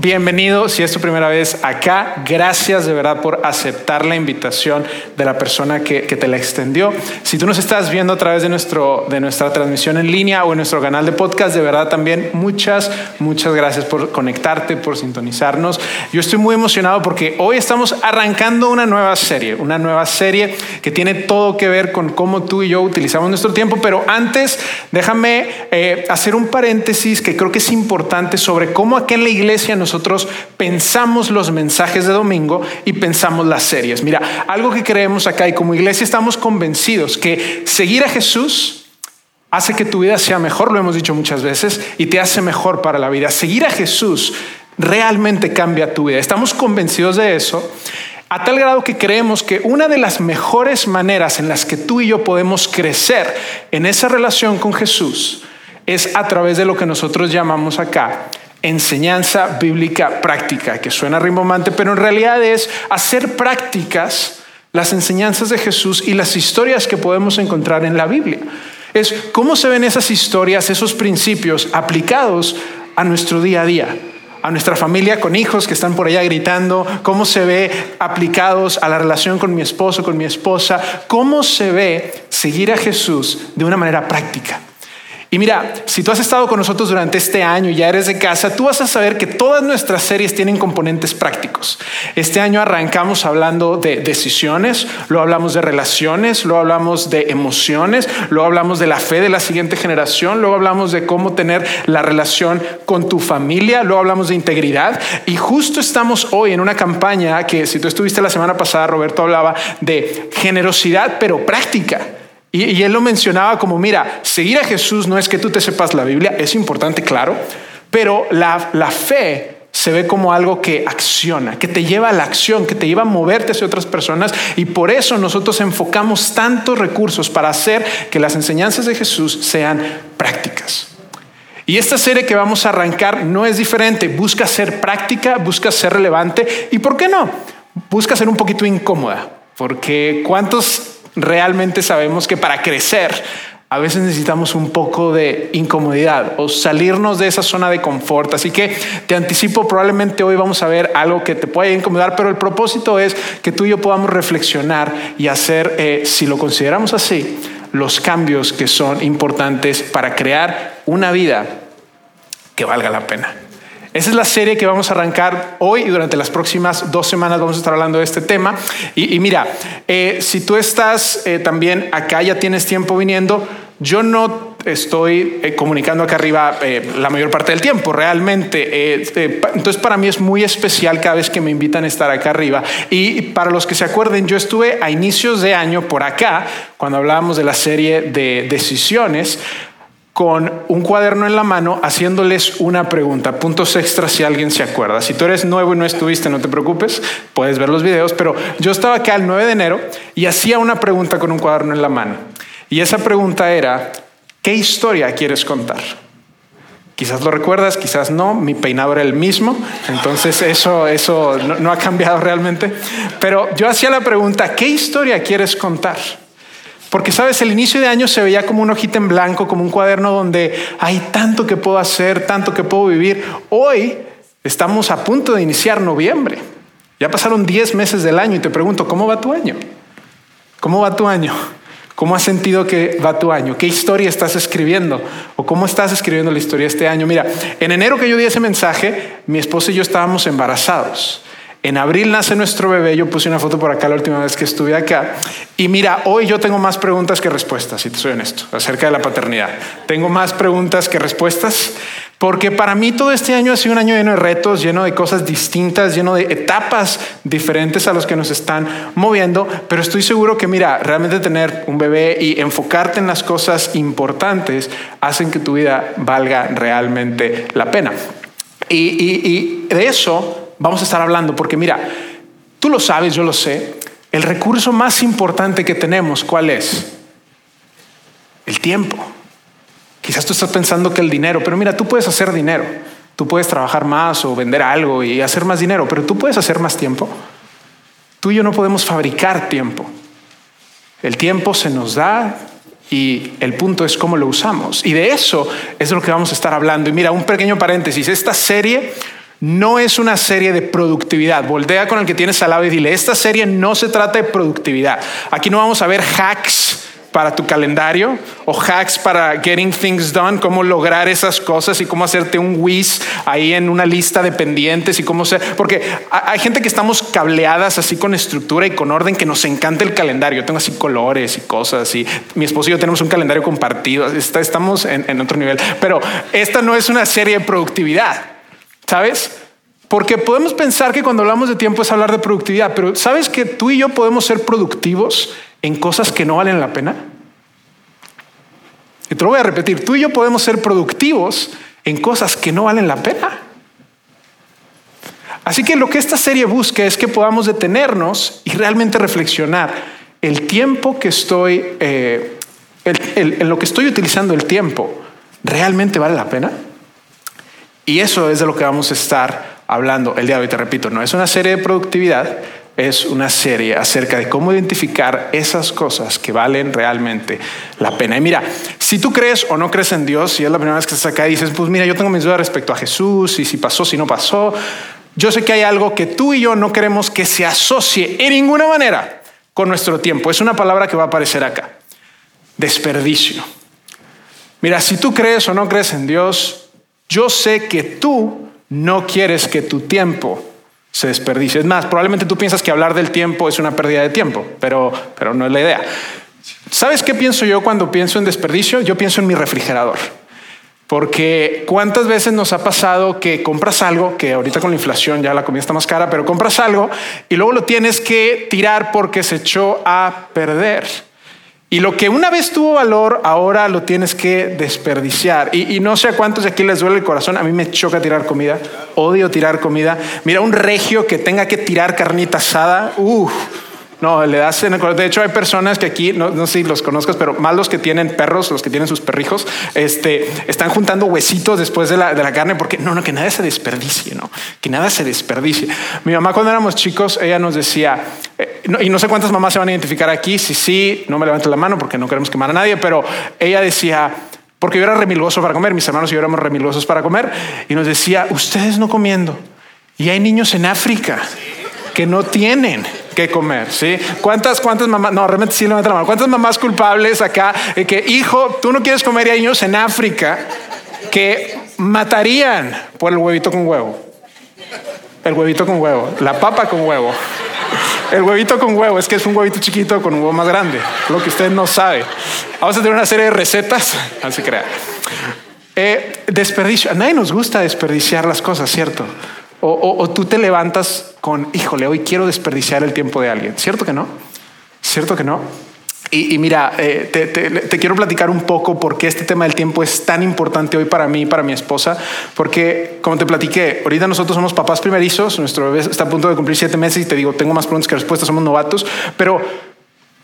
Bienvenido, si es tu primera vez acá, gracias de verdad por aceptar la invitación de la persona que, te la extendió. Si tú nos estás viendo a través de, nuestro, de nuestra transmisión en línea o en nuestro canal de podcast, de verdad también muchas, muchas gracias por conectarte, por sintonizarnos. Yo estoy muy emocionado porque hoy estamos arrancando una nueva serie, una nueva serie que tiene todo que ver con cómo tú y yo utilizamos nuestro tiempo, pero antes déjame eh, hacer un paréntesis que creo que es importante sobre cómo aquí en la iglesia nos nosotros pensamos los mensajes de domingo y pensamos las series. Mira, algo que creemos acá y como iglesia estamos convencidos que seguir a Jesús hace que tu vida sea mejor, lo hemos dicho muchas veces, y te hace mejor para la vida. Seguir a Jesús realmente cambia tu vida. Estamos convencidos de eso. A tal grado que creemos que una de las mejores maneras en las que tú y yo podemos crecer en esa relación con Jesús es a través de lo que nosotros llamamos acá enseñanza bíblica práctica, que suena rimbombante, pero en realidad es hacer prácticas las enseñanzas de Jesús y las historias que podemos encontrar en la Biblia. Es cómo se ven esas historias, esos principios aplicados a nuestro día a día, a nuestra familia con hijos que están por allá gritando, cómo se ve aplicados a la relación con mi esposo, con mi esposa, cómo se ve seguir a Jesús de una manera práctica. Y mira, si tú has estado con nosotros durante este año y ya eres de casa, tú vas a saber que todas nuestras series tienen componentes prácticos. Este año arrancamos hablando de decisiones, lo hablamos de relaciones, lo hablamos de emociones, lo hablamos de la fe de la siguiente generación, luego hablamos de cómo tener la relación con tu familia, luego hablamos de integridad y justo estamos hoy en una campaña que si tú estuviste la semana pasada, Roberto hablaba de generosidad, pero práctica. Y, él lo mencionaba como, mira, seguir a Jesús no es que tú te sepas la Biblia, es importante, claro, pero la, la fe se ve como algo que acciona, que te lleva a la acción, que te lleva a moverte hacia otras personas y por eso nosotros enfocamos tantos recursos para hacer que las enseñanzas de Jesús sean prácticas. Y esta serie que vamos a arrancar no es diferente, busca ser práctica, busca ser relevante y ¿por qué no? Busca ser un poquito incómoda, porque ¿cuántos realmente sabemos que para crecer a veces necesitamos un poco de incomodidad o salirnos de esa zona de confort. Así que te anticipo, probablemente hoy vamos a ver algo que te puede incomodar, pero el propósito es que tú y yo podamos reflexionar y hacer, eh, si lo consideramos así, los cambios que son importantes para crear una vida que valga la pena. Esa es la serie que vamos a arrancar hoy y durante las próximas dos semanas vamos a estar hablando de este tema. Y, mira, eh, si tú estás eh, también acá, ya tienes tiempo viniendo, yo no estoy eh, comunicando acá arriba la mayor parte del tiempo, realmente. entonces, para mí es muy especial cada vez que me invitan a estar acá arriba. Y para los que se acuerden, yo estuve a inicios de año por acá, cuando hablábamos de la serie de decisiones con un cuaderno en la mano haciéndoles una pregunta. Puntos extras si alguien se acuerda. Si tú eres nuevo y no estuviste, no te preocupes, puedes ver los videos, pero yo estaba acá el 9 de enero y hacía una pregunta con un cuaderno en la mano. Y esa pregunta era, ¿qué historia quieres contar? Quizás lo recuerdas, quizás no, mi peinado era el mismo, entonces eso, eso no, no ha cambiado realmente. Pero yo hacía la pregunta, ¿qué historia quieres contar? Porque, sabes, el inicio de año se veía como una hojita en blanco, como un cuaderno donde hay tanto que puedo hacer, tanto que puedo vivir. Hoy estamos a punto de iniciar noviembre. Ya pasaron 10 meses del año y te pregunto, ¿cómo va tu año? ¿Cómo va tu año? ¿Cómo has sentido que va tu año? ¿Qué historia estás escribiendo? ¿O cómo estás escribiendo la historia este año? Mira, en enero que yo di ese mensaje, mi esposa y yo estábamos embarazados. En abril nace nuestro bebé, yo puse una foto por acá la última vez que estuve acá. Y mira, hoy yo tengo más preguntas que respuestas, si te soy honesto, acerca de la paternidad. Tengo más preguntas que respuestas, porque para mí todo este año ha sido un año lleno de retos, lleno de cosas distintas, lleno de etapas diferentes a los que nos están moviendo, pero estoy seguro que, mira, realmente tener un bebé y enfocarte en las cosas importantes hacen que tu vida valga realmente la pena. Y, y de eso vamos a estar hablando, porque mira, tú lo sabes, yo lo sé, el recurso más importante que tenemos, ¿cuál es? el tiempo. Quizás tú estás pensando que el dinero, pero mira, tú puedes hacer dinero. Tú puedes trabajar más o vender algo y hacer más dinero, pero tú puedes hacer más tiempo. Tú y yo no podemos fabricar tiempo. El tiempo se nos da y el punto es cómo lo usamos. Y de eso es de lo que vamos a estar hablando. Y mira, un pequeño paréntesis. Esta serie no es una serie de productividad. Voltea con el que tienes al lado y dile, esta serie no se trata de productividad. Aquí no vamos a ver hacks para tu calendario o hacks para getting things done, cómo lograr esas cosas y cómo hacerte un whiz ahí en una lista de pendientes y cómo ser, porque hay gente que estamos cableadas así con estructura y con orden que nos encanta el calendario. Yo tengo así colores y cosas y mi esposo y yo tenemos un calendario compartido. Estamos en, en otro nivel, pero esta no es una serie de productividad, ¿sabes? Porque podemos pensar que cuando hablamos de tiempo es hablar de productividad, pero ¿sabes que tú y yo podemos ser productivos en cosas que no valen la pena? Y te lo voy a repetir, tú y yo podemos ser productivos en cosas que no valen la pena. Así que lo que esta serie busca es que podamos detenernos y realmente reflexionar el tiempo que estoy, eh, en lo que estoy utilizando el tiempo, ¿realmente vale la pena? Y eso es de lo que vamos a estar hablando el día de hoy. Te repito, no es una serie de productividad, es una serie acerca de cómo identificar esas cosas que valen realmente la pena. Y mira, si tú crees o no crees en Dios, si es la primera vez que estás acá y dices, pues mira, yo tengo mis dudas respecto a Jesús y si pasó, si no pasó, yo sé que hay algo que tú y yo no queremos que se asocie en ninguna manera con nuestro tiempo. Es una palabra que va a aparecer acá. Desperdicio. Mira, si tú crees o no crees en Dios, yo sé que tú no quieres que tu tiempo se desperdicie. Es más, probablemente tú piensas que hablar del tiempo es una pérdida de tiempo, pero, pero no es la idea. ¿Sabes qué pienso yo cuando pienso en desperdicio? Yo pienso en mi refrigerador. Porque cuántas veces nos ha pasado que compras algo, que ahorita con la inflación ya la comida está más cara, pero compras algo y luego lo tienes que tirar porque se echó a perder. Y lo que una vez tuvo valor, ahora lo tienes que desperdiciar. Y, no sé a cuántos de aquí les duele el corazón. A mí me choca tirar comida. Odio tirar comida. Mira, un regio que tenga que tirar carnita asada. Uf no, le das en el De hecho, hay personas que aquí, no, no, sé si los conozcas, pero más los que tienen perros, los que tienen sus perrijos, este, están juntando huesitos después de la, de la carne porque no, no, que nada se desperdicie, no, que nada se desperdicie. Mi mamá, cuando éramos chicos, ella nos decía, eh, y no sé cuántas mamás se van a identificar aquí, si sí, no me levanto la mano porque no queremos quemar a nadie, pero ella decía, porque yo era remilgoso para comer, mis hermanos y yo éramos remilgosos para comer, y nos decía, ustedes no comiendo, y hay niños en África que no tienen que comer, ¿sí? ¿Cuántas, cuántas mamás, no, realmente sí levanta la mano, cuántas mamás culpables acá que, hijo, tú no quieres comer y hay niños en África que matarían por el huevito con huevo? El huevito con huevo, la papa con huevo. El huevito con huevo es que es un huevito chiquito con un huevo más grande, lo que usted no sabe. Vamos a tener una serie de recetas, así crea. Eh, desperdicio, a nadie nos gusta desperdiciar las cosas, ¿cierto? O, tú te levantas con, híjole, hoy quiero desperdiciar el tiempo de alguien. ¿Cierto que no? ¿Cierto que no? Y, mira, eh, te, quiero platicar un poco por qué este tema del tiempo es tan importante hoy para mí y para mi esposa. Porque, como te platiqué, ahorita nosotros somos papás primerizos, nuestro bebé está a punto de cumplir siete meses y te digo, tengo más preguntas que respuestas, somos novatos, pero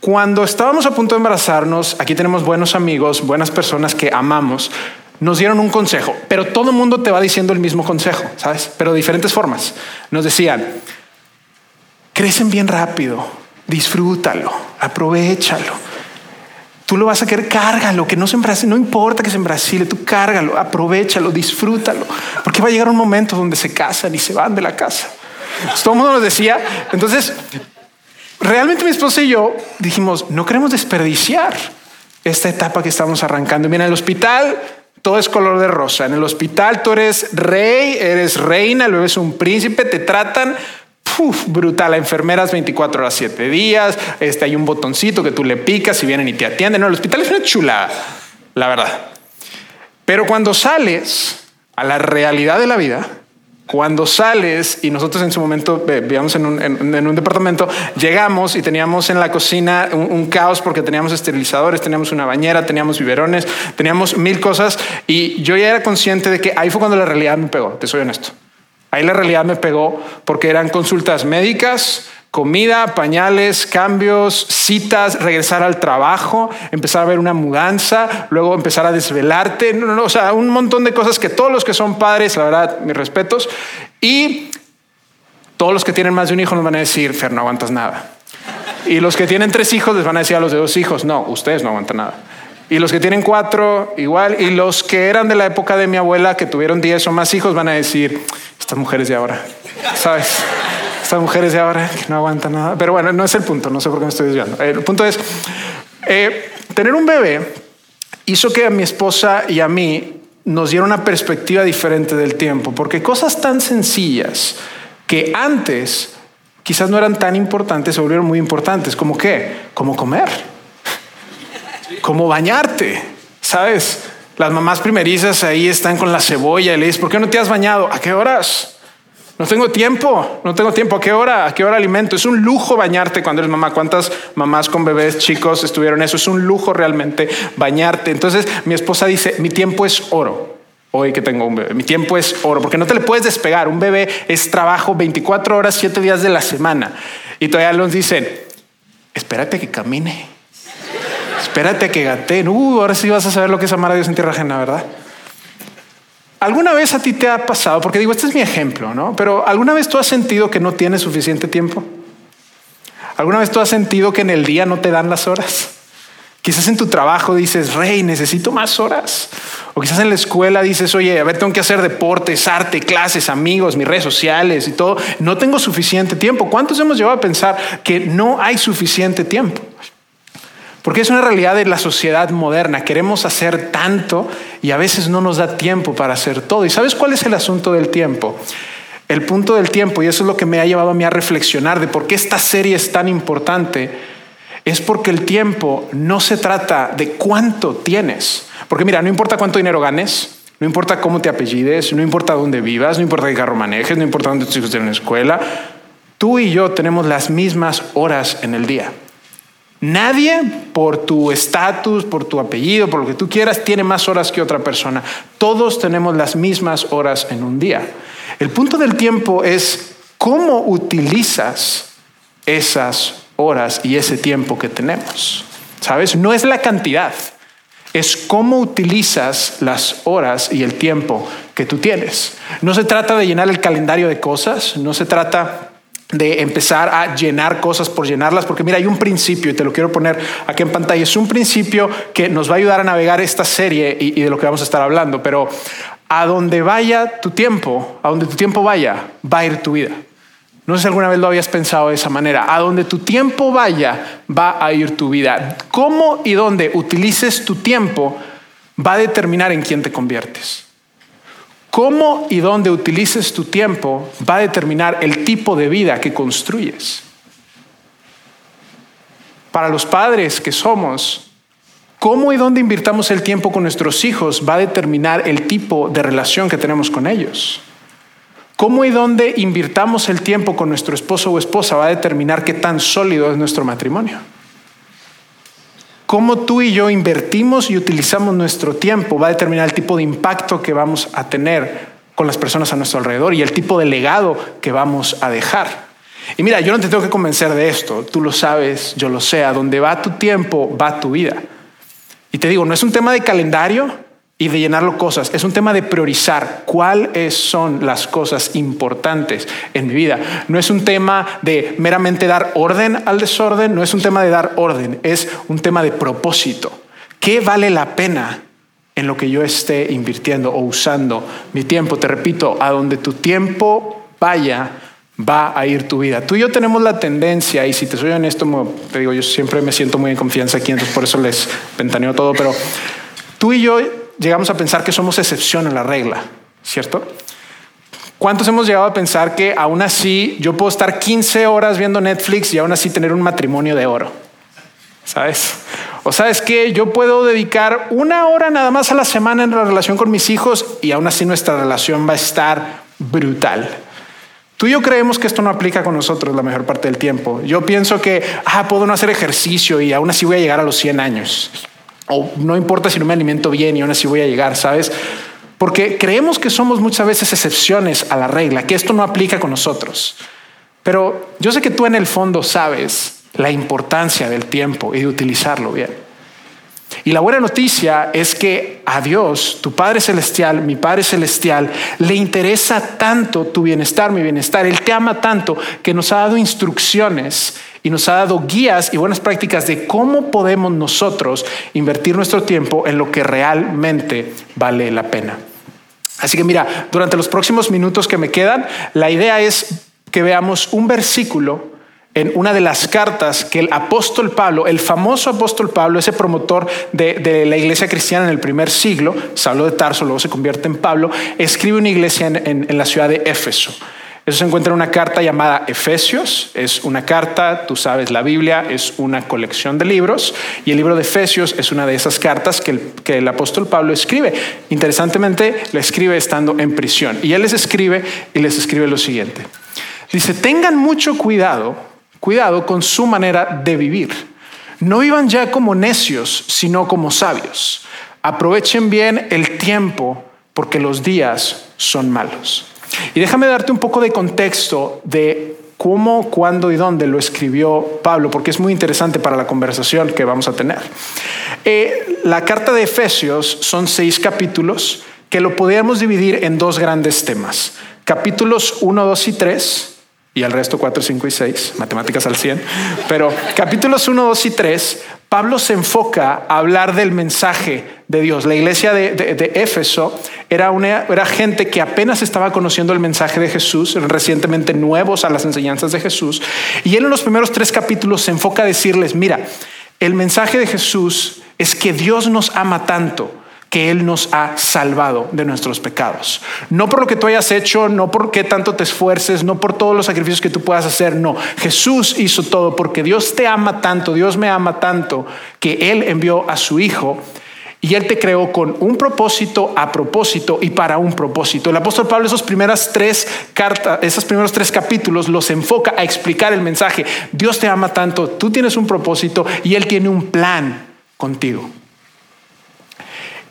cuando estábamos a punto de embarazarnos, aquí tenemos buenos amigos, buenas personas que amamos, nos dieron un consejo, pero todo el mundo te va diciendo el mismo consejo, ¿sabes? Pero de diferentes formas. Nos decían, crecen bien rápido, disfrútalo, aprovechalo. Tú lo vas a querer, cárgalo, que no se Brasil, no importa que se en Brasil, tú cárgalo, aprovechalo, disfrútalo, porque va a llegar un momento donde se casan y se van de la casa. todo el mundo nos decía, entonces, realmente mi esposa y yo dijimos, no queremos desperdiciar esta etapa que estamos arrancando. Mira, el hospital todo es color de rosa. En el hospital tú eres rey, eres reina, luego eres un príncipe, te tratan brutal. A enfermeras 24 horas, 7 días. Este, hay un botoncito que tú le picas y vienen y te atienden. No, el hospital es una chulada, la verdad. Pero cuando sales a la realidad de la vida, cuando sales y nosotros en su momento vivíamos en un, departamento, llegamos y teníamos en la cocina un, caos porque teníamos esterilizadores, teníamos una bañera, teníamos biberones, teníamos mil cosas y yo ya era consciente de que ahí fue cuando la realidad me pegó, te soy honesto. Ahí la realidad me pegó porque eran consultas médicas, comida, pañales, cambios, citas, regresar al trabajo, empezar a ver una mudanza, luego empezar a desvelarte, no, o sea, un montón de cosas que todos los que son padres, la verdad, mis respetos, y todos los que tienen más de un hijo nos van a decir, Fer, no aguantas nada. Y los que tienen tres hijos les van a decir a los de dos hijos, no, ustedes no aguantan nada. Y los que tienen cuatro, igual. Y los que eran de la época de mi abuela, que tuvieron diez o más hijos, van a decir, estas mujeres de ahora, ¿sabes? Estas mujeres de ahora que no aguantan nada. Pero bueno, no es el punto, no sé por qué me estoy desviando. El punto es, eh, tener un bebé hizo que a mi esposa y a mí nos diera una perspectiva diferente del tiempo, porque cosas tan sencillas que antes quizás no eran tan importantes se volvieron muy importantes, como qué, como comer como bañarte, ¿sabes? Las mamás primerizas ahí están con la cebolla y le dices, ¿por qué no te has bañado? ¿A qué horas? No tengo tiempo, no tengo tiempo. ¿A qué hora? ¿A qué hora alimento? Es un lujo bañarte cuando eres mamá. ¿Cuántas mamás con bebés chicos estuvieron eso? Es un lujo realmente bañarte. Entonces mi esposa dice, mi tiempo es oro. Hoy que tengo un bebé, mi tiempo es oro, porque no te le puedes despegar. Un bebé es trabajo 24 horas, 7 días de la semana. Y todavía nos dicen, espérate que camine espérate que gateen. Uh, ahora sí vas a saber lo que es amar a Dios en tierra ajena, ¿verdad? ¿Alguna vez a ti te ha pasado? Porque digo, este es mi ejemplo, ¿no? Pero ¿alguna vez tú has sentido que no tienes suficiente tiempo? ¿Alguna vez tú has sentido que en el día no te dan las horas? Quizás en tu trabajo dices, rey, necesito más horas. O quizás en la escuela dices, oye, a ver, tengo que hacer deportes, arte, clases, amigos, mis redes sociales y todo. No tengo suficiente tiempo. ¿Cuántos hemos llegado a pensar que no hay suficiente tiempo? Porque es una realidad de la sociedad moderna. Queremos hacer tanto y a veces no nos da tiempo para hacer todo. ¿Y sabes cuál es el asunto del tiempo? El punto del tiempo, y eso es lo que me ha llevado a mí a reflexionar de por qué esta serie es tan importante, es porque el tiempo no se trata de cuánto tienes. Porque mira, no importa cuánto dinero ganes, no importa cómo te apellides, no importa dónde vivas, no importa qué carro manejes, no importa dónde tus hijos estén en la escuela, tú y yo tenemos las mismas horas en el día. Nadie por tu estatus, por tu apellido, por lo que tú quieras, tiene más horas que otra persona. Todos tenemos las mismas horas en un día. El punto del tiempo es cómo utilizas esas horas y ese tiempo que tenemos. ¿Sabes? No es la cantidad, es cómo utilizas las horas y el tiempo que tú tienes. No se trata de llenar el calendario de cosas, no se trata de empezar a llenar cosas por llenarlas, porque mira, hay un principio, y te lo quiero poner aquí en pantalla, es un principio que nos va a ayudar a navegar esta serie y, de lo que vamos a estar hablando, pero a donde vaya tu tiempo, a donde tu tiempo vaya, va a ir tu vida. No sé si alguna vez lo habías pensado de esa manera. A donde tu tiempo vaya, va a ir tu vida. Cómo y dónde utilices tu tiempo va a determinar en quién te conviertes. Cómo y dónde utilices tu tiempo va a determinar el tipo de vida que construyes. Para los padres que somos, cómo y dónde invirtamos el tiempo con nuestros hijos va a determinar el tipo de relación que tenemos con ellos. Cómo y dónde invirtamos el tiempo con nuestro esposo o esposa va a determinar qué tan sólido es nuestro matrimonio cómo tú y yo invertimos y utilizamos nuestro tiempo va a determinar el tipo de impacto que vamos a tener con las personas a nuestro alrededor y el tipo de legado que vamos a dejar. Y mira, yo no te tengo que convencer de esto, tú lo sabes, yo lo sé, a donde va tu tiempo, va tu vida. Y te digo, no es un tema de calendario, y de llenarlo cosas. Es un tema de priorizar cuáles son las cosas importantes en mi vida. No es un tema de meramente dar orden al desorden, no es un tema de dar orden, es un tema de propósito. ¿Qué vale la pena en lo que yo esté invirtiendo o usando mi tiempo? Te repito, a donde tu tiempo vaya, va a ir tu vida. Tú y yo tenemos la tendencia, y si te soy honesto, te digo, yo siempre me siento muy en confianza aquí, entonces por eso les ventaneo todo, pero tú y yo llegamos a pensar que somos excepción a la regla, ¿cierto? ¿Cuántos hemos llegado a pensar que aún así yo puedo estar 15 horas viendo Netflix y aún así tener un matrimonio de oro? ¿Sabes? O sabes que yo puedo dedicar una hora nada más a la semana en la relación con mis hijos y aún así nuestra relación va a estar brutal. Tú y yo creemos que esto no aplica con nosotros la mayor parte del tiempo. Yo pienso que, ah, puedo no hacer ejercicio y aún así voy a llegar a los 100 años. O no importa si no me alimento bien y aún así voy a llegar, ¿sabes? Porque creemos que somos muchas veces excepciones a la regla, que esto no aplica con nosotros. Pero yo sé que tú en el fondo sabes la importancia del tiempo y de utilizarlo bien. Y la buena noticia es que a Dios, tu Padre Celestial, mi Padre Celestial, le interesa tanto tu bienestar, mi bienestar. Él te ama tanto que nos ha dado instrucciones y nos ha dado guías y buenas prácticas de cómo podemos nosotros invertir nuestro tiempo en lo que realmente vale la pena. Así que mira, durante los próximos minutos que me quedan, la idea es que veamos un versículo en una de las cartas que el apóstol Pablo, el famoso apóstol Pablo, ese promotor de, la iglesia cristiana en el primer siglo, Saulo de Tarso, luego se convierte en Pablo, escribe una iglesia en, la ciudad de Éfeso. Eso se encuentra en una carta llamada Efesios. Es una carta, tú sabes, la Biblia es una colección de libros y el libro de Efesios es una de esas cartas que el, que el apóstol Pablo escribe. Interesantemente, la escribe estando en prisión. Y él les escribe y les escribe lo siguiente. Dice, tengan mucho cuidado Cuidado con su manera de vivir. No vivan ya como necios, sino como sabios. Aprovechen bien el tiempo porque los días son malos. Y déjame darte un poco de contexto de cómo, cuándo y dónde lo escribió Pablo, porque es muy interesante para la conversación que vamos a tener. Eh, la carta de Efesios son seis capítulos que lo podríamos dividir en dos grandes temas. Capítulos 1, 2 y 3 y el resto 4, 5 y 6, matemáticas al 100. Pero capítulos 1, 2 y 3, Pablo se enfoca a hablar del mensaje de Dios. La iglesia de, Éfeso era, una, era gente que apenas estaba conociendo el mensaje de Jesús, recientemente nuevos a las enseñanzas de Jesús. Y él en los primeros tres capítulos se enfoca a decirles, mira, el mensaje de Jesús es que Dios nos ama tanto que Él nos ha salvado de nuestros pecados. No por lo que tú hayas hecho, no por qué tanto te esfuerces, no por todos los sacrificios que tú puedas hacer, no. Jesús hizo todo porque Dios te ama tanto, Dios me ama tanto, que Él envió a su Hijo y Él te creó con un propósito, a propósito y para un propósito. El apóstol Pablo esos primeras tres cartas, esos primeros tres capítulos los enfoca a explicar el mensaje. Dios te ama tanto, tú tienes un propósito y Él tiene un plan contigo.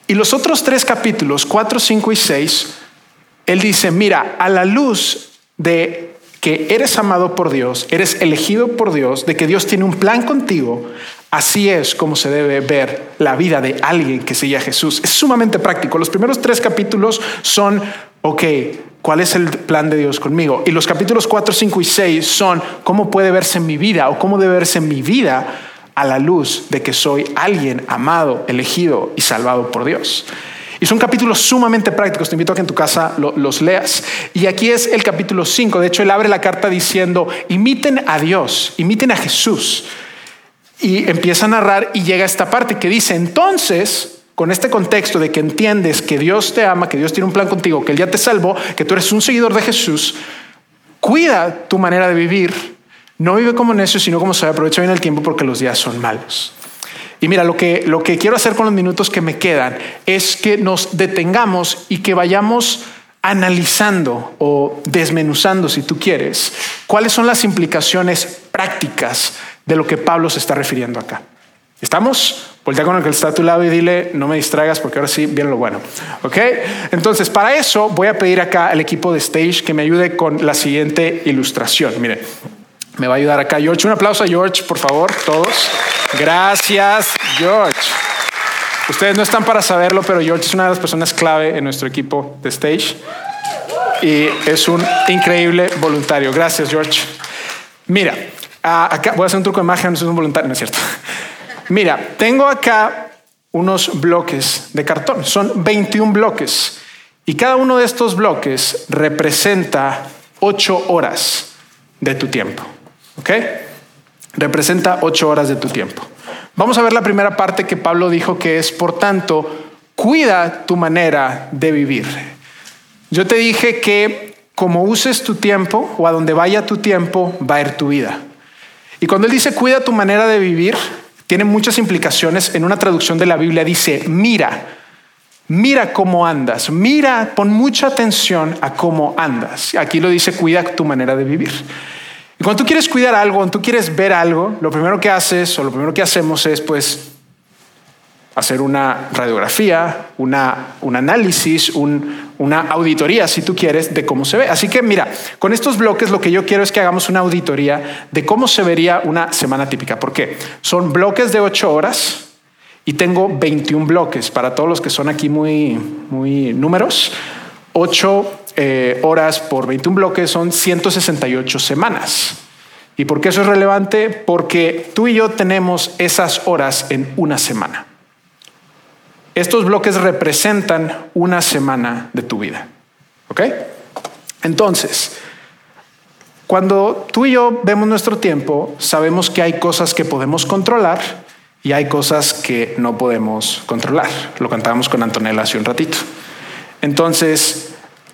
Y los otros tres capítulos, 4, 5 y 6, él dice, mira, a la luz de que eres amado por Dios, eres elegido por Dios, de que Dios tiene un plan contigo, así es como se debe ver la vida de alguien que sigue a Jesús. Es sumamente práctico. Los primeros tres capítulos son, ok, ¿cuál es el plan de Dios conmigo? Y los capítulos 4, 5 y 6 son, ¿cómo puede verse en mi vida o cómo debe verse en mi vida a la luz de que soy alguien amado, elegido y salvado por Dios. Y son capítulos sumamente prácticos. Te invito a que en tu casa los leas. Y aquí es el capítulo 5. De hecho, él abre la carta diciendo, imiten a Dios, imiten a Jesús. Y empieza a narrar y llega a esta parte que dice, entonces, con este contexto de que entiendes que Dios te ama, que Dios tiene un plan contigo, que Él ya te salvó, que tú eres un seguidor de Jesús, cuida tu manera de vivir no vive como necio, sino como sabe, aprovecha bien el tiempo porque los días son malos. Y mira, lo que, lo que quiero hacer con los minutos que me quedan es que nos detengamos y que vayamos analizando o desmenuzando, si tú quieres, cuáles son las implicaciones prácticas de lo que Pablo se está refiriendo acá. ¿Estamos? Voltea con el que está a tu lado y dile, no me distraigas porque ahora sí viene lo bueno. ¿Ok? Entonces, para eso voy a pedir acá al equipo de Stage que me ayude con la siguiente ilustración. Miren, me va a ayudar acá George. Un aplauso a George, por favor, todos. Gracias, George. Ustedes no están para saberlo, pero George es una de las personas clave en nuestro equipo de stage y es un increíble voluntario. Gracias, George. Mira, acá voy a hacer un truco de magia, no soy un voluntario, no es cierto. Mira, tengo acá unos bloques de cartón, son 21 bloques y cada uno de estos bloques representa 8 horas de tu tiempo. ¿Ok? Representa ocho horas de tu tiempo. Vamos a ver la primera parte que Pablo dijo que es, por tanto, cuida tu manera de vivir. Yo te dije que como uses tu tiempo o a donde vaya tu tiempo, va a ir tu vida. Y cuando él dice cuida tu manera de vivir, tiene muchas implicaciones. En una traducción de la Biblia dice, mira, mira cómo andas, mira, pon mucha atención a cómo andas. Aquí lo dice, cuida tu manera de vivir. Y cuando tú quieres cuidar algo, cuando tú quieres ver algo, lo primero que haces o lo primero que hacemos es pues hacer una radiografía, una, un análisis, una auditoría, si tú quieres, de cómo se ve. Así que mira, con estos bloques lo que yo quiero es que hagamos una auditoría de cómo se vería una semana típica. ¿Por qué? Son bloques de ocho horas y tengo 21 bloques. Para todos los que son aquí muy, muy números, ocho eh, horas por 21 bloques son 168 semanas. ¿Y por qué eso es relevante? Porque tú y yo tenemos esas horas en una semana. Estos bloques representan una semana de tu vida. ¿Ok? Entonces, cuando tú y yo vemos nuestro tiempo, sabemos que hay cosas que podemos controlar y hay cosas que no podemos controlar. Lo cantábamos con Antonella hace un ratito. Entonces,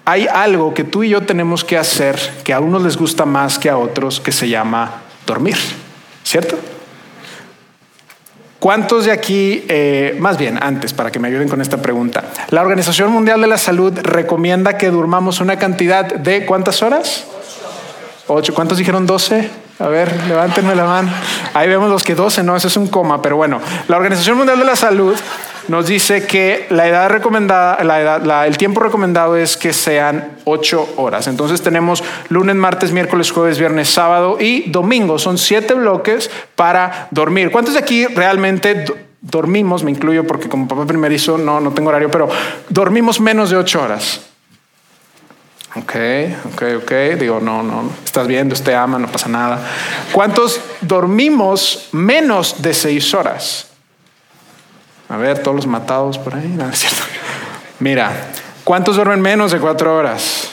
hay algo que tú y yo tenemos que hacer que a unos les gusta más que a otros, que se llama dormir, ¿cierto? ¿Cuántos de aquí, eh, más bien antes, para que me ayuden con esta pregunta, la Organización Mundial de la Salud recomienda que durmamos una cantidad de cuántas horas? Ocho. ¿Cuántos dijeron doce? A ver, levántenme la mano. Ahí vemos los que doce, no, eso es un coma, pero bueno, la Organización Mundial de la Salud nos dice que la edad recomendada, el tiempo recomendado es que sean ocho horas. Entonces tenemos lunes, martes, miércoles, jueves, viernes, sábado y domingo. Son siete bloques para dormir. ¿Cuántos de aquí realmente dormimos? Me incluyo porque como papá primerizo no, no tengo horario, pero dormimos menos de ocho horas. Ok, ok, ok. Digo, no, no, estás viendo, te ama, no pasa nada. ¿Cuántos dormimos menos de seis horas? A ver, todos los matados por ahí. No, es cierto. Mira, ¿cuántos duermen menos de cuatro horas?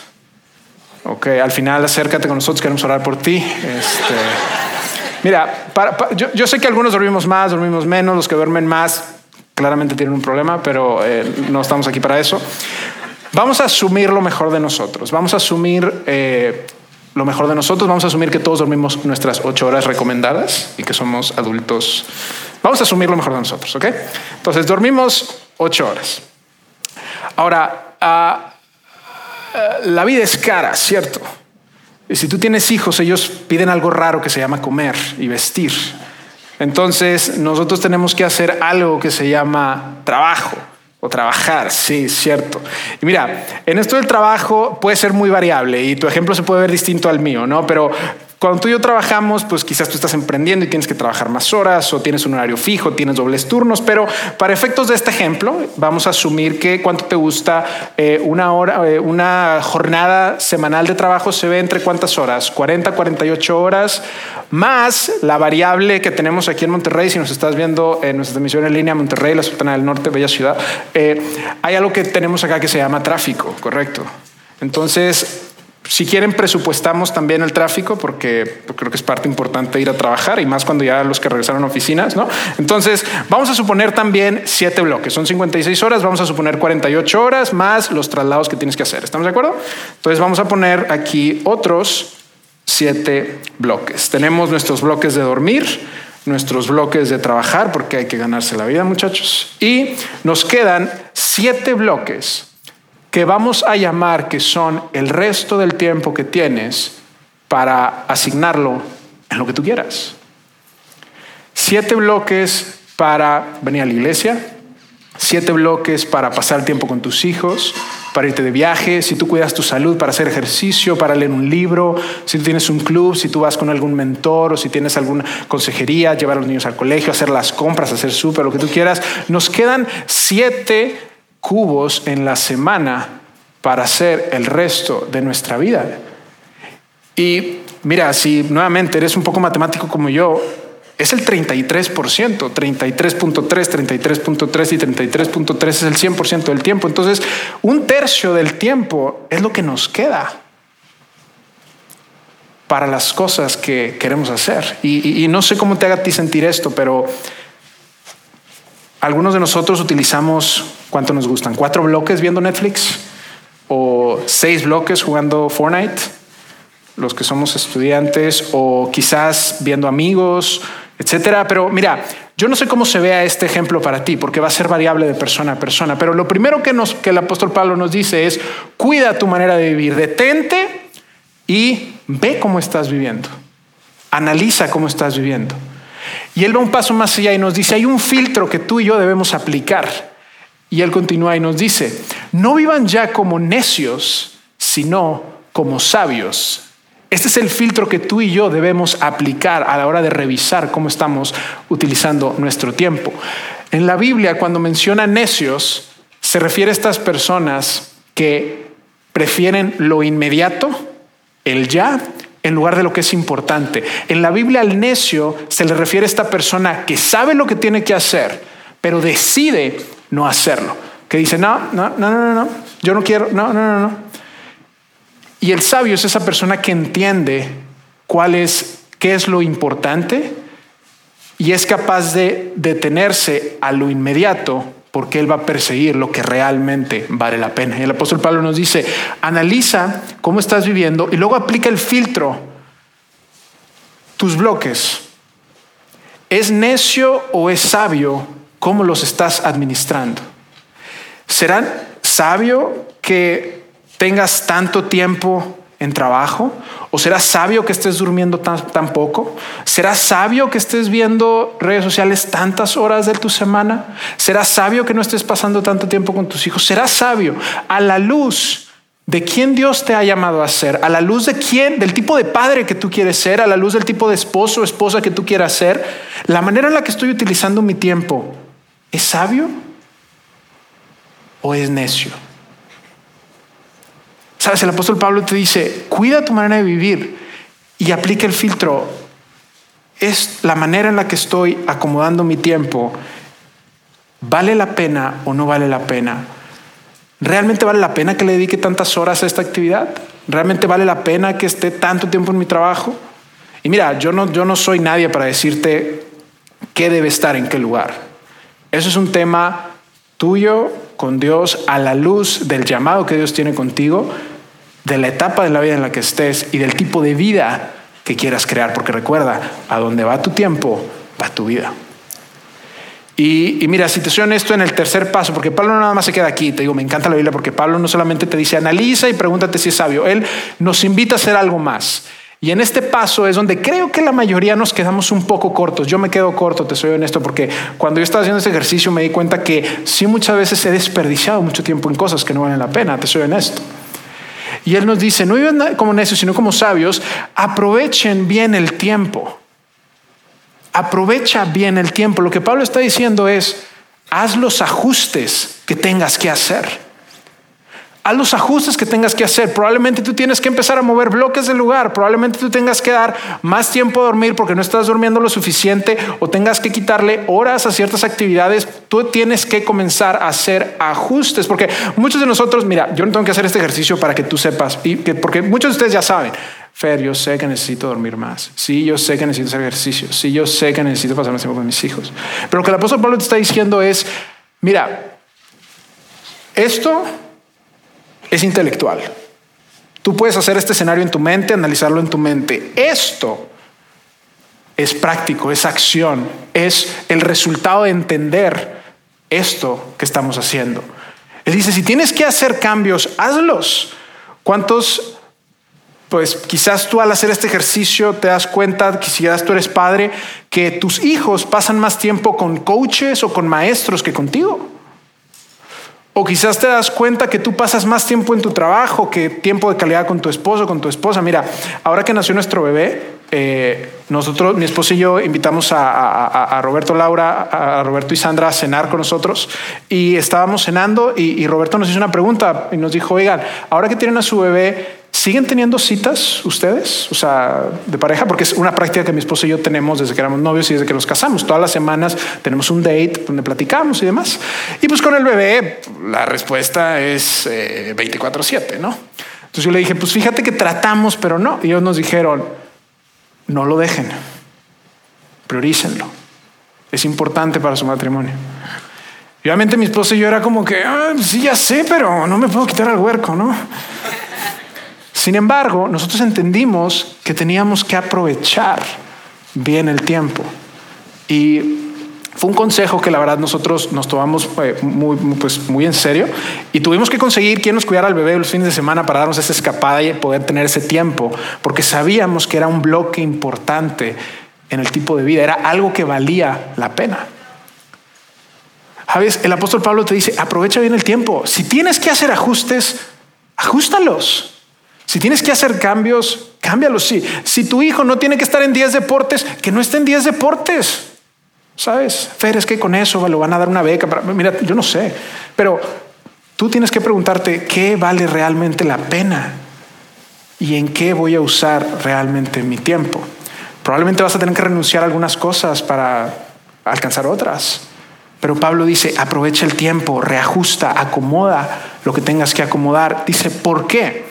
Ok, al final acércate con nosotros, queremos orar por ti. Este, mira, yo, sé que algunos dormimos más, dormimos menos, los que duermen más claramente tienen un problema, pero eh, no estamos aquí para eso. Vamos a asumir lo mejor de nosotros, vamos a asumir eh, lo mejor de nosotros, vamos a asumir que todos dormimos nuestras ocho horas recomendadas y que somos adultos Vamos a asumir lo mejor de nosotros, ¿ok? Entonces, dormimos ocho horas. Ahora, ah, ah, la vida es cara, ¿cierto? Y si tú tienes hijos, ellos piden algo raro que se llama comer y vestir. Entonces, nosotros tenemos que hacer algo que se llama trabajo o trabajar, sí, cierto. Y mira, en esto del trabajo puede ser muy variable y tu ejemplo se puede ver distinto al mío, ¿no? Pero cuando tú y yo trabajamos, pues quizás tú estás emprendiendo y tienes que trabajar más horas o tienes un horario fijo, tienes dobles turnos, pero para efectos de este ejemplo, vamos a asumir que cuánto te gusta eh, una hora, eh, una jornada semanal de trabajo se ve entre cuántas horas, 40, 48 horas, más la variable que tenemos aquí en Monterrey, si nos estás viendo en nuestra transmisión en línea, Monterrey, la Sultana del Norte, bella ciudad, eh, hay algo que tenemos acá que se llama tráfico, correcto. Entonces, si quieren, presupuestamos también el tráfico porque creo que es parte importante ir a trabajar y más cuando ya los que regresaron a oficinas, ¿no? Entonces, vamos a suponer también siete bloques, son 56 horas, vamos a suponer 48 horas más los traslados que tienes que hacer. ¿Estamos de acuerdo? Entonces, vamos a poner aquí otros siete bloques. Tenemos nuestros bloques de dormir, nuestros bloques de trabajar, porque hay que ganarse la vida, muchachos, y nos quedan siete bloques que vamos a llamar que son el resto del tiempo que tienes para asignarlo en lo que tú quieras. Siete bloques para venir a la iglesia, siete bloques para pasar tiempo con tus hijos, para irte de viaje, si tú cuidas tu salud, para hacer ejercicio, para leer un libro, si tú tienes un club, si tú vas con algún mentor o si tienes alguna consejería, llevar a los niños al colegio, hacer las compras, hacer súper, lo que tú quieras. Nos quedan siete cubos en la semana para hacer el resto de nuestra vida. Y mira, si nuevamente eres un poco matemático como yo, es el 33%, 33.3, 33.3 y 33.3 es el 100% del tiempo. Entonces, un tercio del tiempo es lo que nos queda para las cosas que queremos hacer. Y, no sé cómo te haga a ti sentir esto, pero algunos de nosotros utilizamos, ¿cuánto nos gustan? ¿Cuatro bloques viendo Netflix? ¿O seis bloques jugando Fortnite? Los que somos estudiantes, o quizás viendo amigos, etcétera. Pero mira, yo no sé cómo se vea este ejemplo para ti, porque va a ser variable de persona a persona. Pero lo primero que, nos, que el apóstol Pablo nos dice es: cuida tu manera de vivir, detente y ve cómo estás viviendo. Analiza cómo estás viviendo. Y él va un paso más allá y nos dice, hay un filtro que tú y yo debemos aplicar. Y él continúa y nos dice, no vivan ya como necios, sino como sabios. Este es el filtro que tú y yo debemos aplicar a la hora de revisar cómo estamos utilizando nuestro tiempo. En la Biblia, cuando menciona necios, se refiere a estas personas que prefieren lo inmediato, el ya, en lugar de lo que es importante. En la Biblia al necio se le refiere a esta persona que sabe lo que tiene que hacer, pero decide no hacerlo. Que dice, no, no, no, no, no, yo no quiero, no, no, no, no. Y el sabio es esa persona que entiende cuál es, qué es lo importante y es capaz de detenerse a lo inmediato porque Él va a perseguir lo que realmente vale la pena. Y el apóstol Pablo nos dice, analiza cómo estás viviendo y luego aplica el filtro, tus bloques. ¿Es necio o es sabio cómo los estás administrando? ¿Será sabio que tengas tanto tiempo en trabajo? ¿O será sabio que estés durmiendo tan, poco? ¿Será sabio que estés viendo redes sociales tantas horas de tu semana? ¿Será sabio que no estés pasando tanto tiempo con tus hijos? ¿Será sabio a la luz de quién Dios te ha llamado a ser? ¿A la luz de quién, del tipo de padre que tú quieres ser? ¿A la luz del tipo de esposo o esposa que tú quieras ser? ¿La manera en la que estoy utilizando mi tiempo es sabio o es necio? Sabes, el apóstol Pablo te dice, cuida tu manera de vivir y aplica el filtro. Es la manera en la que estoy acomodando mi tiempo. ¿Vale la pena o no vale la pena? ¿Realmente vale la pena que le dedique tantas horas a esta actividad? ¿Realmente vale la pena que esté tanto tiempo en mi trabajo? Y mira, yo no, yo no soy nadie para decirte qué debe estar en qué lugar. Eso es un tema tuyo con Dios a la luz del llamado que Dios tiene contigo de la etapa de la vida en la que estés y del tipo de vida que quieras crear, porque recuerda, a donde va tu tiempo, va tu vida. Y, mira, si te soy honesto en el tercer paso, porque Pablo no nada más se queda aquí, te digo, me encanta la Biblia, porque Pablo no solamente te dice analiza y pregúntate si es sabio, él nos invita a hacer algo más. Y en este paso es donde creo que la mayoría nos quedamos un poco cortos. Yo me quedo corto, te soy honesto, porque cuando yo estaba haciendo ese ejercicio me di cuenta que sí muchas veces he desperdiciado mucho tiempo en cosas que no valen la pena, te soy honesto. Y Él nos dice, no vivan como necios, sino como sabios, aprovechen bien el tiempo. Aprovecha bien el tiempo. Lo que Pablo está diciendo es, haz los ajustes que tengas que hacer a los ajustes que tengas que hacer. Probablemente tú tienes que empezar a mover bloques del lugar. Probablemente tú tengas que dar más tiempo a dormir porque no estás durmiendo lo suficiente o tengas que quitarle horas a ciertas actividades. Tú tienes que comenzar a hacer ajustes porque muchos de nosotros, mira, yo no tengo que hacer este ejercicio para que tú sepas, y que, porque muchos de ustedes ya saben. Fer, yo sé que necesito dormir más. Sí, yo sé que necesito hacer ejercicio. Sí, yo sé que necesito pasar más tiempo con mis hijos. Pero lo que el apóstol Pablo te está diciendo es, mira, esto es intelectual. Tú puedes hacer este escenario en tu mente, analizarlo en tu mente. Esto es práctico, es acción, es el resultado de entender esto que estamos haciendo. Él dice, si tienes que hacer cambios, hazlos. ¿Cuántos, pues quizás tú al hacer este ejercicio te das cuenta, quizás tú eres padre, que tus hijos pasan más tiempo con coaches o con maestros que contigo? O quizás te das cuenta que tú pasas más tiempo en tu trabajo que tiempo de calidad con tu esposo, con tu esposa. Mira, ahora que nació nuestro bebé, eh, nosotros, mi esposo y yo, invitamos a, Roberto Laura, a Roberto y Sandra a cenar con nosotros y estábamos cenando y, y Roberto nos hizo una pregunta y nos dijo, oigan, ahora que tienen a su bebé, ¿Siguen teniendo citas ustedes? O sea, de pareja, porque es una práctica que mi esposo y yo tenemos desde que éramos novios y desde que nos casamos. Todas las semanas tenemos un date donde platicamos y demás. Y pues con el bebé, la respuesta es 24-7, eh, ¿no? Entonces yo le dije, pues fíjate que tratamos, pero no. Y ellos nos dijeron, no lo dejen, priorícenlo. Es importante para su matrimonio. Y obviamente mi esposo y yo era como que, ah, sí, ya sé, pero no me puedo quitar al huerco, ¿no? Sin embargo, nosotros entendimos que teníamos que aprovechar bien el tiempo. Y fue un consejo que la verdad nosotros nos tomamos eh, muy, pues, muy en serio y tuvimos que conseguir quien nos cuidara al bebé los fines de semana para darnos esa escapada y poder tener ese tiempo, porque sabíamos que era un bloque importante en el tipo de vida, era algo que valía la pena. ¿Sabes? El apóstol Pablo te dice, aprovecha bien el tiempo. Si tienes que hacer ajustes, ajustalos. Si tienes que hacer cambios, cámbialos. Sí. Si tu hijo no tiene que estar en 10 deportes, que no esté en 10 deportes. ¿Sabes? Fer, es que con eso lo van a dar una beca. Para... Mira, yo no sé. Pero tú tienes que preguntarte qué vale realmente la pena y en qué voy a usar realmente mi tiempo. Probablemente vas a tener que renunciar a algunas cosas para alcanzar otras. Pero Pablo dice, aprovecha el tiempo, reajusta, acomoda lo que tengas que acomodar. Dice, ¿por qué?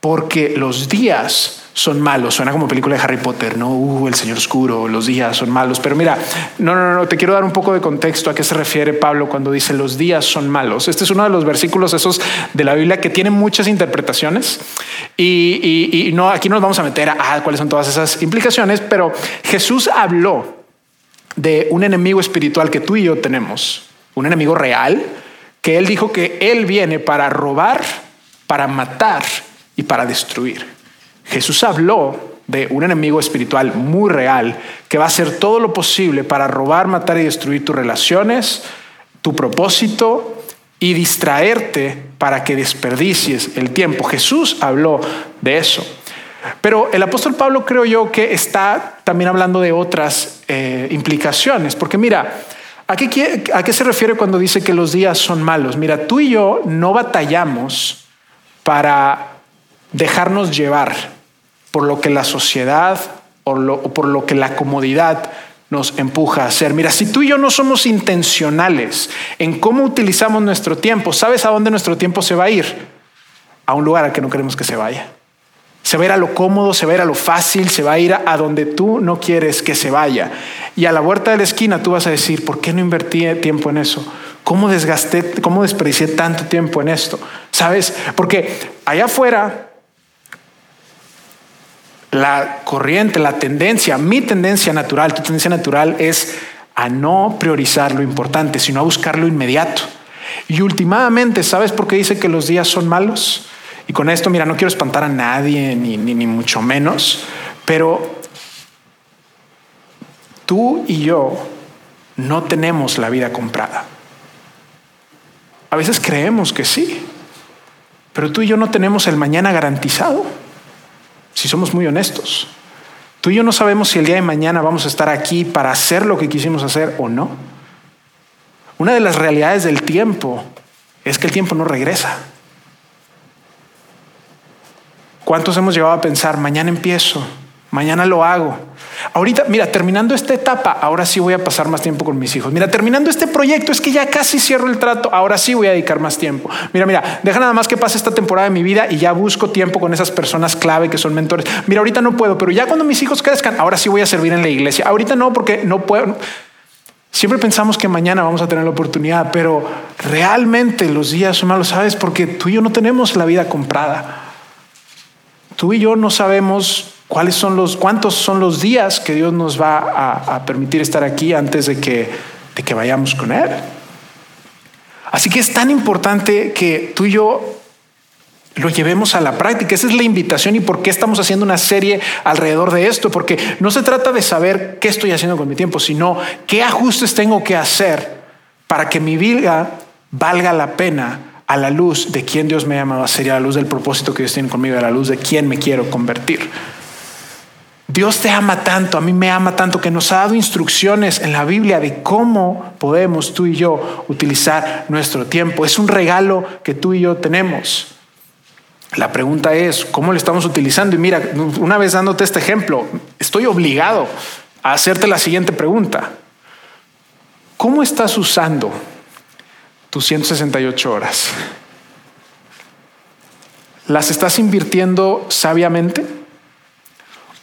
Porque los días son malos. Suena como película de Harry Potter, ¿no? Uh, el Señor Oscuro, los días son malos. Pero mira, no, no, no, te quiero dar un poco de contexto a qué se refiere Pablo cuando dice los días son malos. Este es uno de los versículos esos de la Biblia que tiene muchas interpretaciones y, no, aquí no nos vamos a meter a ah, cuáles son todas esas implicaciones, pero Jesús habló de un enemigo espiritual que tú y yo tenemos, un enemigo real, que él dijo que él viene para robar, para matar y para destruir. Jesús habló de un enemigo espiritual muy real que va a hacer todo lo posible para robar, matar y destruir tus relaciones, tu propósito y distraerte para que desperdicies el tiempo. Jesús habló de eso. Pero el apóstol Pablo creo yo que está también hablando de otras eh, implicaciones, porque mira, ¿a qué, ¿a qué se refiere cuando dice que los días son malos? Mira, tú y yo no batallamos para dejarnos llevar por lo que la sociedad o, por lo que la comodidad nos empuja a hacer. Mira, si tú y yo no somos intencionales en cómo utilizamos nuestro tiempo, ¿sabes a dónde nuestro tiempo se va a ir? A un lugar al que no queremos que se vaya. Se va a ir a lo cómodo, se va a ir a lo fácil, se va a ir a donde tú no quieres que se vaya. Y a la vuelta de la esquina tú vas a decir, ¿por qué no invertí tiempo en eso? ¿Cómo desgasté, cómo desperdicié tanto tiempo en esto? ¿Sabes? Porque allá afuera la corriente, la tendencia, mi tendencia natural, tu tendencia natural es a no priorizar lo importante, sino a buscar lo inmediato. Y últimamente, ¿sabes por qué dice que los días son malos? Y con esto, mira, no quiero espantar a nadie, ni, ni, mucho menos, pero tú y yo no tenemos la vida comprada. A veces creemos que sí, pero tú y yo no tenemos el mañana garantizado, si somos muy honestos. Tú y yo no sabemos si el día de mañana vamos a estar aquí para hacer lo que quisimos hacer o no. Una de las realidades del tiempo es que el tiempo no regresa. ¿Cuántos hemos llegado a pensar, mañana empiezo, mañana lo hago? Ahorita, mira, terminando esta etapa, ahora sí voy a pasar más tiempo con mis hijos. Mira, terminando este proyecto, es que ya casi cierro el trato, ahora sí voy a dedicar más tiempo. Mira, mira, deja nada más que pase esta temporada de mi vida y ya busco tiempo con esas personas clave que son mentores. Mira, ahorita no puedo, pero ya cuando mis hijos crezcan, ahora sí voy a servir en la iglesia. Ahorita no, porque no puedo. Siempre pensamos que mañana vamos a tener la oportunidad, pero realmente los días son malos, ¿sabes? Porque tú y yo no tenemos la vida comprada. Tú y yo no sabemos cuáles son los, cuántos son los días que Dios nos va a, permitir estar aquí antes de que, vayamos con Él. Así que es tan importante que tú y yo lo llevemos a la práctica. Esa es la invitación y por qué estamos haciendo una serie alrededor de esto, porque no se trata de saber qué estoy haciendo con mi tiempo, sino qué ajustes tengo que hacer para que mi vida valga la pena a la luz de quién Dios me ha llamado a ser a la luz del propósito que Dios tiene conmigo, a la luz de quién me quiero convertir. Dios te ama tanto, a mí me ama tanto que nos ha dado instrucciones en la Biblia de cómo podemos tú y yo utilizar nuestro tiempo. Es un regalo que tú y yo tenemos. La pregunta es, ¿cómo lo estamos utilizando? Y mira, una vez dándote este ejemplo, estoy obligado a hacerte la siguiente pregunta. ¿Cómo estás usando tus 168 horas? ¿Las estás invirtiendo sabiamente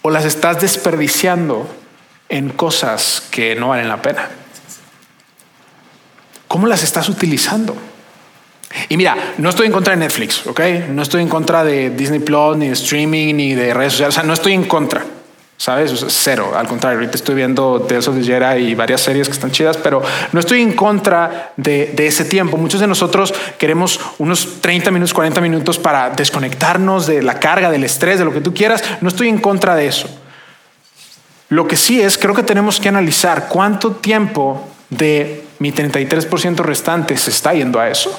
o las estás desperdiciando en cosas que no valen la pena? ¿Cómo las estás utilizando? Y mira, no estoy en contra de Netflix, ¿ok? No estoy en contra de Disney Plus, ni de streaming, ni de redes sociales. O sea, no estoy en contra. ¿Sabes? cero. Al contrario, ahorita estoy viendo Tales of the Jedi y varias series que están chidas, pero no estoy en contra de, de, ese tiempo. Muchos de nosotros queremos unos 30 minutos, 40 minutos para desconectarnos de la carga, del estrés, de lo que tú quieras. No estoy en contra de eso. Lo que sí es, creo que tenemos que analizar cuánto tiempo de mi 33% restante se está yendo a eso.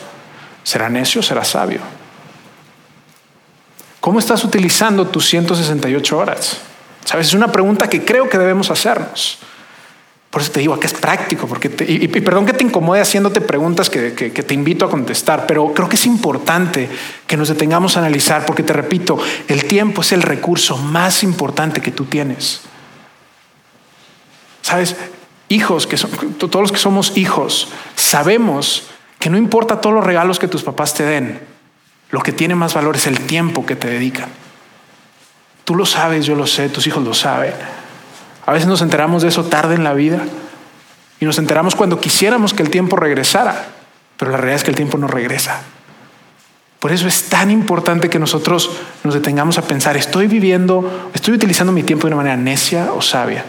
¿Será necio o será sabio? ¿Cómo estás utilizando tus 168 horas? Sabes, es una pregunta que creo que debemos hacernos. Por eso te digo que es práctico, porque y, perdón que te incomode haciéndote preguntas que, que, te invito a contestar, pero creo que es importante que nos detengamos a analizar, porque te repito, el tiempo es el recurso más importante que tú tienes. Sabes, hijos, que son, todos los que somos hijos, sabemos que no importa todos los regalos que tus papás te den, lo que tiene más valor es el tiempo que te dedican. Tú lo sabes, yo lo sé, tus hijos lo saben. A veces nos enteramos de eso tarde en la vida y nos enteramos cuando quisiéramos que el tiempo regresara, pero la realidad es que el tiempo no regresa. Por eso es tan importante que nosotros nos detengamos a pensar, ¿estoy viviendo, estoy utilizando mi tiempo de una manera necia o sabia?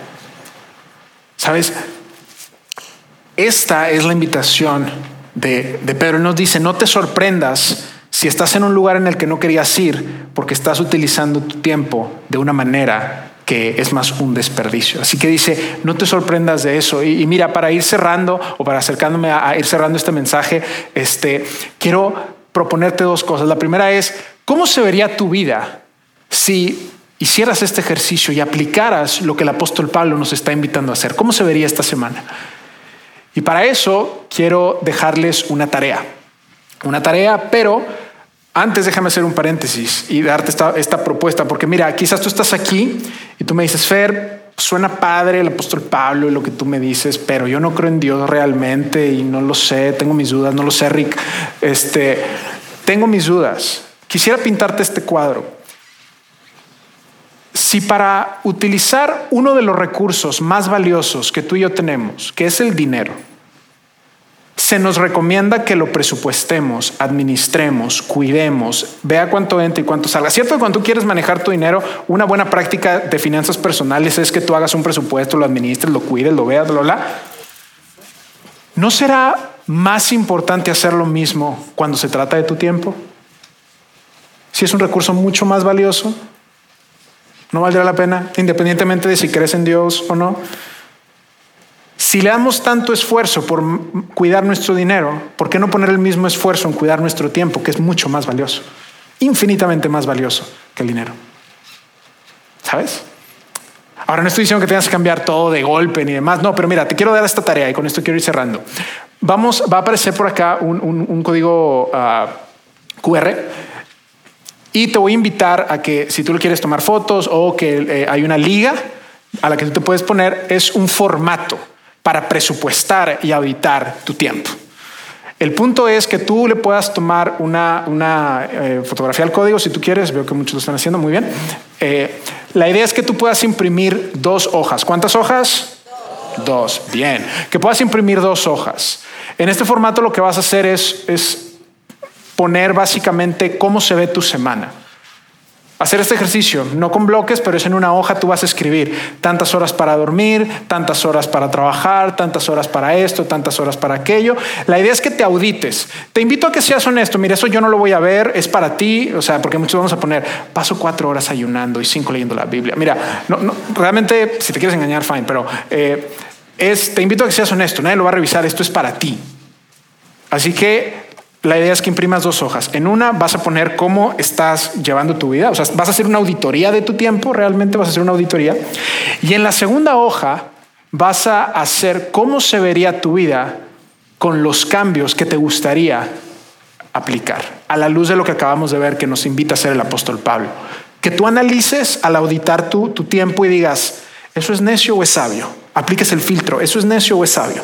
Sabes, esta es la invitación de, de Pedro. Él nos dice, no te sorprendas si estás en un lugar en el que no querías ir porque estás utilizando tu tiempo de una manera que es más un desperdicio. Así que dice, no te sorprendas de eso. Y, mira, para ir cerrando o para acercándome a, ir cerrando este mensaje, este, quiero proponerte dos cosas. La primera es, ¿cómo se vería tu vida si hicieras este ejercicio y aplicaras lo que el apóstol Pablo nos está invitando a hacer? ¿Cómo se vería esta semana? Y para eso quiero dejarles una tarea. Una tarea, pero antes déjame hacer un paréntesis y darte esta, propuesta, porque mira, quizás tú estás aquí y tú me dices, Fer, suena padre el apóstol Pablo y lo que tú me dices, pero yo no creo en Dios realmente y no lo sé, tengo mis dudas, no lo sé, Rick, este, tengo mis dudas. Quisiera pintarte este cuadro. Si para utilizar uno de los recursos más valiosos que tú y yo tenemos, que es el dinero, se nos recomienda que lo presupuestemos, administremos, cuidemos, vea cuánto entra y cuánto salga. Cierto que cuando tú quieres manejar tu dinero, una buena práctica de finanzas personales es que tú hagas un presupuesto, lo administres, lo cuides, lo veas, lo la. ¿No será más importante hacer lo mismo cuando se trata de tu tiempo? Si es un recurso mucho más valioso, ¿no valdrá la pena, independientemente de si crees en Dios o no? Si le damos tanto esfuerzo por cuidar nuestro dinero, ¿por qué no poner el mismo esfuerzo en cuidar nuestro tiempo, que es mucho más valioso, infinitamente más valioso que el dinero? ¿Sabes? Ahora no estoy diciendo que tengas que cambiar todo de golpe ni demás, no, pero mira, te quiero dar esta tarea y con esto quiero ir cerrando. Vamos, va a aparecer por acá un, código ah, QR y te voy a invitar a que si tú le quieres tomar fotos o que eh, hay una liga a la que tú te puedes poner, es un formato para presupuestar y auditar tu tiempo. El punto es que tú le puedas tomar una, una eh, fotografía al código si tú quieres, veo que muchos lo están haciendo muy bien. Eh, la idea es que tú puedas imprimir dos hojas. ¿Cuántas hojas? Dos. Bien. Que puedas imprimir dos hojas. En este formato lo que vas a hacer es, es poner básicamente cómo se ve tu semana hacer este ejercicio, no con bloques, pero es en una hoja tú vas a escribir tantas horas para dormir, tantas horas para trabajar, tantas horas para esto, tantas horas para aquello. La idea es que te audites. Te invito a que seas honesto. Mira, eso yo no lo voy a ver, es para ti, o sea, porque muchos vamos a poner, paso cuatro horas ayunando y cinco leyendo la Biblia. Mira, no, no, realmente, si te quieres engañar, fine, pero eh, es, te invito a que seas honesto. Nadie lo va a revisar, esto es para ti. Así que la idea es que imprimas dos hojas. En una vas a poner cómo estás llevando tu vida, o sea, vas a hacer una auditoría de tu tiempo, realmente vas a hacer una auditoría. Y en la segunda hoja vas a hacer cómo se vería tu vida con los cambios que te gustaría aplicar, a la luz de lo que acabamos de ver que nos invita a hacer el apóstol Pablo. Que tú analices al auditar tu, tu tiempo y digas, ¿eso es necio o es sabio? Apliques el filtro, ¿eso es necio o es sabio?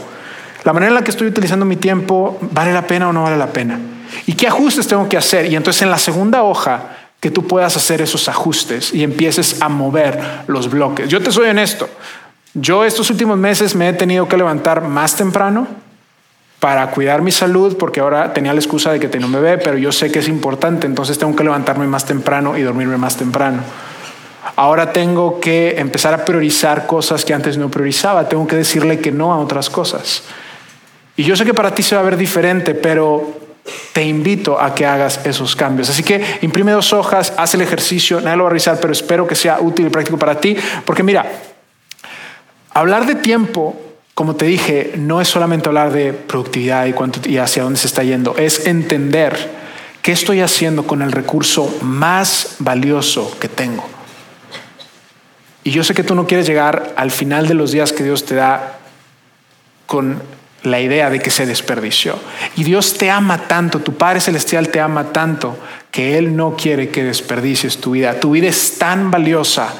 La manera en la que estoy utilizando mi tiempo, ¿vale la pena o no vale la pena? ¿Y qué ajustes tengo que hacer? Y entonces en la segunda hoja, que tú puedas hacer esos ajustes y empieces a mover los bloques. Yo te soy honesto, yo estos últimos meses me he tenido que levantar más temprano para cuidar mi salud, porque ahora tenía la excusa de que tengo un bebé, pero yo sé que es importante, entonces tengo que levantarme más temprano y dormirme más temprano. Ahora tengo que empezar a priorizar cosas que antes no priorizaba, tengo que decirle que no a otras cosas. Y yo sé que para ti se va a ver diferente, pero te invito a que hagas esos cambios. Así que imprime dos hojas, haz el ejercicio, nadie lo va a revisar, pero espero que sea útil y práctico para ti, porque mira, Hablar de tiempo, como te dije, no es solamente hablar de productividad y, cuánto, y hacia dónde se está yendo, es entender qué estoy haciendo con el recurso más valioso que tengo. Y yo sé que tú no quieres llegar al final de los días que Dios te da con la idea de que se desperdició. Y Dios te ama tanto, tu Padre Celestial te ama tanto, que Él no quiere que desperdicies tu vida. Tu vida es tan valiosa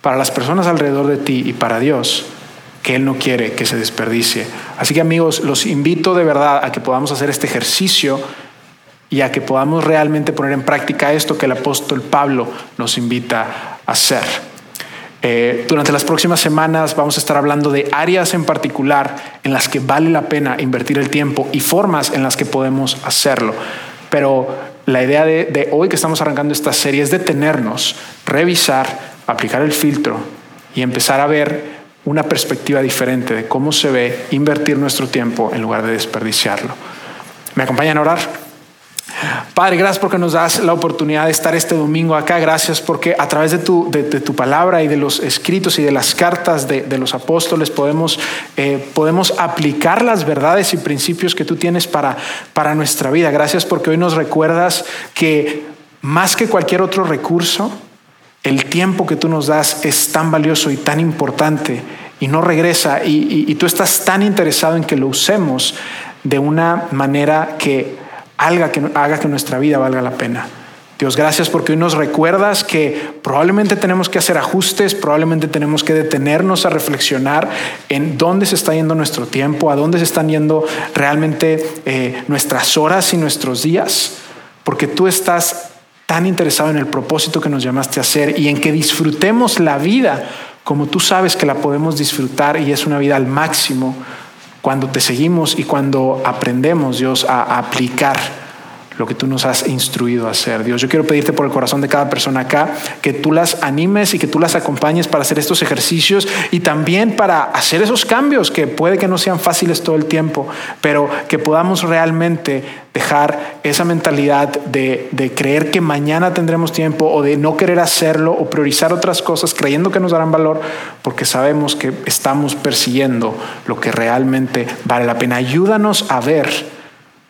para las personas alrededor de ti y para Dios que Él no quiere que se desperdicie. Así que amigos, los invito de verdad a que podamos hacer este ejercicio y a que podamos realmente poner en práctica esto que el apóstol Pablo nos invita a hacer. Eh, durante las próximas semanas vamos a estar hablando de áreas en particular en las que vale la pena invertir el tiempo y formas en las que podemos hacerlo. Pero la idea de, de hoy que estamos arrancando esta serie es detenernos, revisar, aplicar el filtro y empezar a ver una perspectiva diferente de cómo se ve invertir nuestro tiempo en lugar de desperdiciarlo. ¿Me acompañan a orar? Padre, gracias porque nos das la oportunidad de estar este domingo acá. Gracias porque a través de tu, de, tu palabra y de los escritos y de las cartas de, de los apóstoles podemos, eh, podemos aplicar las verdades y principios que tú tienes para, para nuestra vida. Gracias porque hoy nos recuerdas que más que cualquier otro recurso, el tiempo que tú nos das es tan valioso y tan importante y no regresa y, y tú estás tan interesado en que lo usemos de una manera que haga que, haga que nuestra vida valga la pena. Dios, gracias porque hoy nos recuerdas que probablemente tenemos que hacer ajustes, probablemente tenemos que detenernos a reflexionar en dónde se está yendo nuestro tiempo, a dónde se están yendo realmente eh, nuestras horas y nuestros días, porque tú estás tan interesado en el propósito que nos llamaste a hacer y en que disfrutemos la vida como tú sabes que la podemos disfrutar y es una vida al máximo cuando te seguimos y cuando aprendemos, Dios, a, aplicar lo que tú nos has instruido a hacer. Dios, yo quiero pedirte por el corazón de cada persona acá que tú las animes y que tú las acompañes para hacer estos ejercicios y también para hacer esos cambios que puede que no sean fáciles todo el tiempo, pero que podamos realmente dejar esa mentalidad de, creer que mañana tendremos tiempo o de no querer hacerlo o priorizar otras cosas creyendo que nos darán valor porque sabemos que estamos persiguiendo lo que realmente vale la pena. Ayúdanos a ver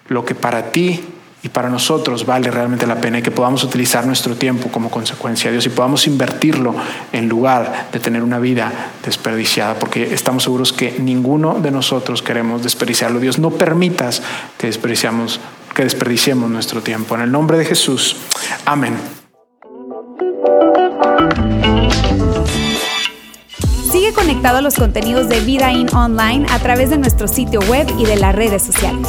lo que para ti y para nosotros vale realmente la pena y que podamos utilizar nuestro tiempo como consecuencia de Dios y podamos invertirlo en lugar de tener una vida desperdiciada, porque estamos seguros que ninguno de nosotros queremos desperdiciarlo. Dios, no permitas que que desperdiciemos nuestro tiempo. En el nombre de Jesús. Amén. Sigue conectado a los contenidos de Vida In Online a través de nuestro sitio web y de las redes sociales.